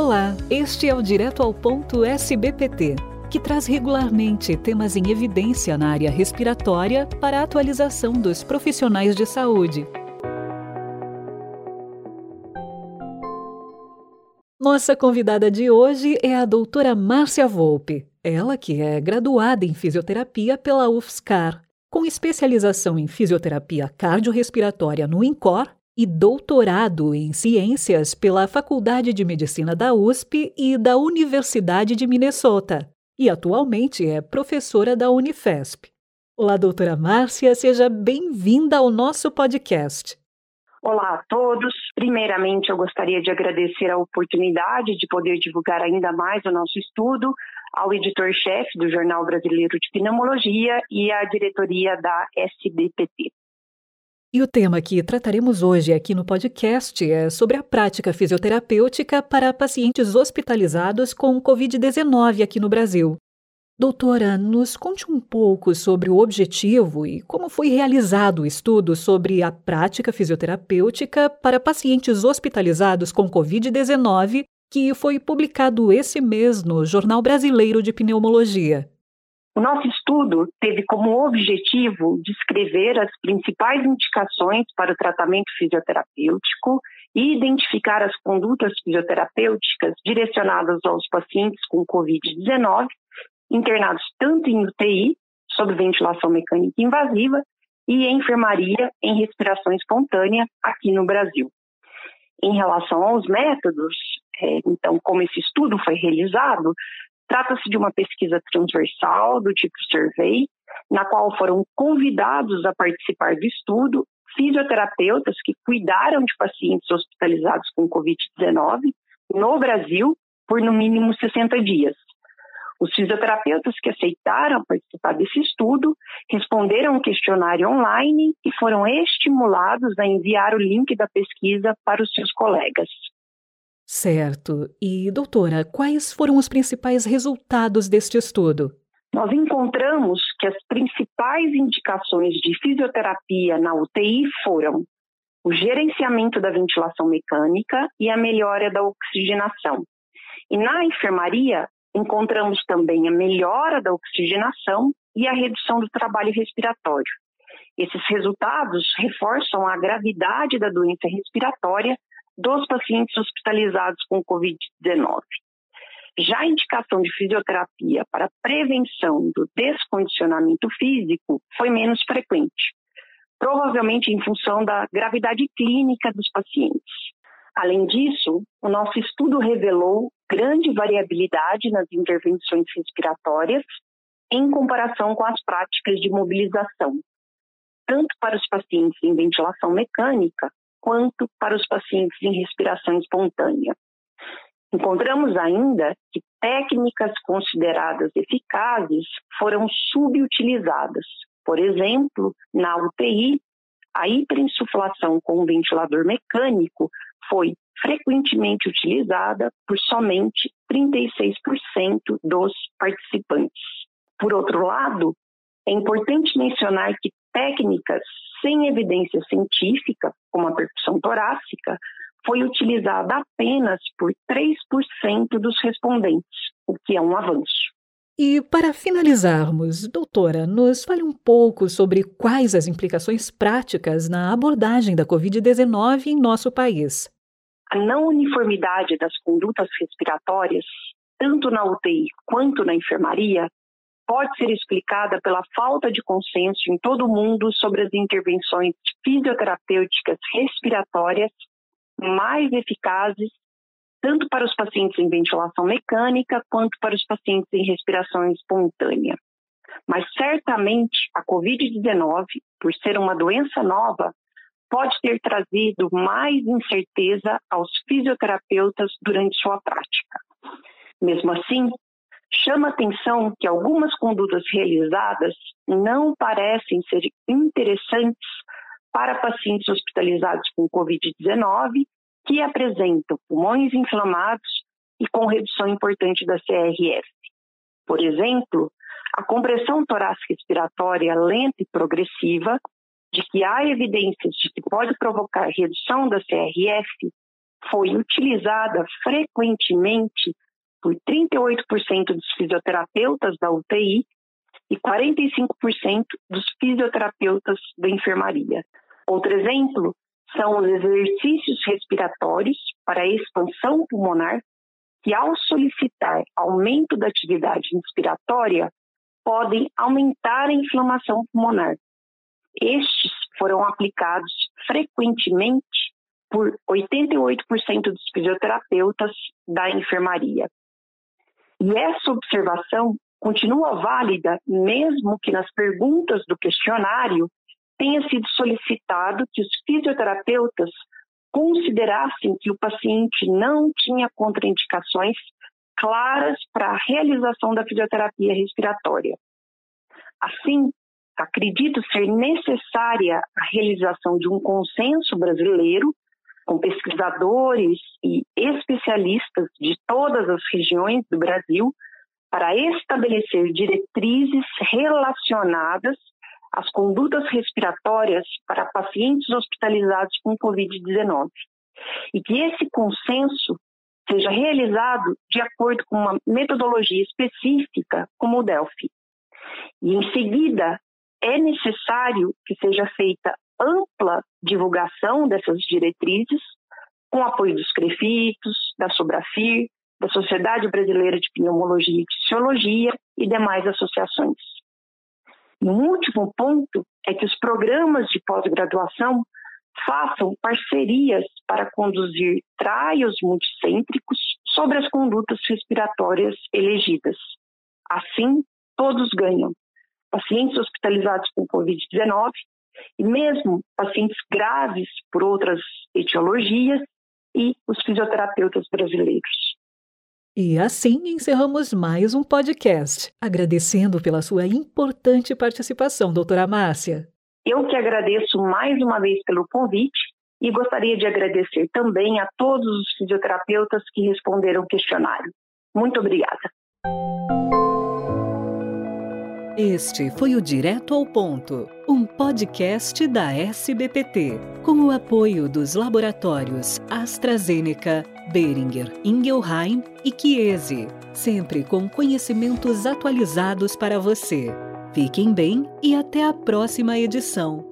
Olá, este é o Direto ao Ponto SBPT, que traz regularmente temas em evidência na área respiratória para a atualização dos profissionais de saúde. Nossa convidada de hoje é a doutora Márcia Volpe, ela que é graduada em fisioterapia pela UFSCar, com especialização em fisioterapia cardiorrespiratória no INCOR e doutorado em ciências pela Faculdade de Medicina da USP e da Universidade de Minnesota, e atualmente é professora da Unifesp. Olá, doutora Márcia, seja bem-vinda ao nosso podcast. Olá a todos. Primeiramente, eu gostaria de agradecer a oportunidade de poder divulgar ainda mais o nosso estudo ao editor-chefe do Jornal Brasileiro de Pneumologia e à diretoria da SBPT. E o tema que trataremos hoje aqui no podcast é sobre a prática fisioterapêutica para pacientes hospitalizados com Covid-19 aqui no Brasil. Doutora, nos conte um pouco sobre o objetivo e como foi realizado o estudo sobre a prática fisioterapêutica para pacientes hospitalizados com Covid-19, que foi publicado esse mês no Jornal Brasileiro de Pneumologia. O nosso estudo teve como objetivo descrever as principais indicações para o tratamento fisioterapêutico e identificar as condutas fisioterapêuticas direcionadas aos pacientes com Covid-19, internados tanto em UTI, sob ventilação mecânica invasiva, e em enfermaria em respiração espontânea aqui no Brasil. Em relação aos métodos, é, então, como esse estudo foi realizado, Trata-se de uma pesquisa transversal do tipo survey, na qual foram convidados a participar do estudo fisioterapeutas que cuidaram de pacientes hospitalizados com Covid-19 no Brasil por no mínimo 60 dias. Os fisioterapeutas que aceitaram participar desse estudo responderam um questionário online e foram estimulados a enviar o link da pesquisa para os seus colegas. Certo. E, doutora, quais foram os principais resultados deste estudo? Nós encontramos que as principais indicações de fisioterapia na UTI foram o gerenciamento da ventilação mecânica e a melhora da oxigenação. E na enfermaria, encontramos também a melhora da oxigenação e a redução do trabalho respiratório. Esses resultados reforçam a gravidade da doença respiratória dos pacientes hospitalizados com Covid-19. Já a indicação de fisioterapia para prevenção do descondicionamento físico foi menos frequente, provavelmente em função da gravidade clínica dos pacientes. Além disso, o nosso estudo revelou grande variabilidade nas intervenções respiratórias em comparação com as práticas de mobilização, tanto para os pacientes em ventilação mecânica quanto para os pacientes em respiração espontânea. Encontramos ainda que técnicas consideradas eficazes foram subutilizadas. Por exemplo, na UTI, a hiperinsuflação com ventilador mecânico foi frequentemente utilizada por somente 36% dos participantes. Por outro lado, é importante mencionar que técnicas sem evidência científica, como a percussão torácica, foi utilizada apenas por 3% dos respondentes, o que é um avanço. E para finalizarmos, doutora, nos fale um pouco sobre quais as implicações práticas na abordagem da Covid-19 em nosso país. A não uniformidade das condutas respiratórias, tanto na UTI quanto na enfermaria, pode ser explicada pela falta de consenso em todo o mundo sobre as intervenções fisioterapêuticas respiratórias mais eficazes, tanto para os pacientes em ventilação mecânica quanto para os pacientes em respiração espontânea. Mas certamente a Covid-19, por ser uma doença nova, pode ter trazido mais incerteza aos fisioterapeutas durante sua prática. Mesmo assim, Chama atenção que algumas condutas realizadas não parecem ser interessantes para pacientes hospitalizados com Covid-19 que apresentam pulmões inflamados e com redução importante da CRF. Por exemplo, a compressão torácica respiratória lenta e progressiva, de que há evidências de que pode provocar redução da CRF, foi utilizada frequentemente por 38% dos fisioterapeutas da UTI e 45% dos fisioterapeutas da enfermaria. Outro exemplo são os exercícios respiratórios para expansão pulmonar, que ao solicitar aumento da atividade inspiratória, podem aumentar a inflamação pulmonar. Estes foram aplicados frequentemente por 88% dos fisioterapeutas da enfermaria. E essa observação continua válida mesmo que nas perguntas do questionário tenha sido solicitado que os fisioterapeutas considerassem que o paciente não tinha contraindicações claras para a realização da fisioterapia respiratória. Assim, acredito ser necessária a realização de um consenso brasileiro com pesquisadores e especialistas de todas as regiões do Brasil para estabelecer diretrizes relacionadas às condutas respiratórias para pacientes hospitalizados com Covid-19. E que esse consenso seja realizado de acordo com uma metodologia específica, como o Delphi. E, em seguida, é necessário que seja feita ampla divulgação dessas diretrizes, com apoio dos CREFITOS, da Sobrafir, da Sociedade Brasileira de Pneumologia e Fisiologia e demais associações. E um último ponto é que os programas de pós-graduação façam parcerias para conduzir trials multicêntricos sobre as condutas respiratórias elegidas. Assim, todos ganham. Pacientes hospitalizados com Covid-19 e mesmo pacientes graves por outras etiologias e os fisioterapeutas brasileiros. E assim encerramos mais um podcast, agradecendo pela sua importante participação, doutora Márcia. Eu que agradeço mais uma vez pelo convite e gostaria de agradecer também a todos os fisioterapeutas que responderam o questionário. Muito obrigada. Este foi o Direto ao Ponto, um podcast da SBPT, com o apoio dos laboratórios AstraZeneca, Beringer, Ingelheim e Chiesi, sempre com conhecimentos atualizados para você. Fiquem bem e até a próxima edição.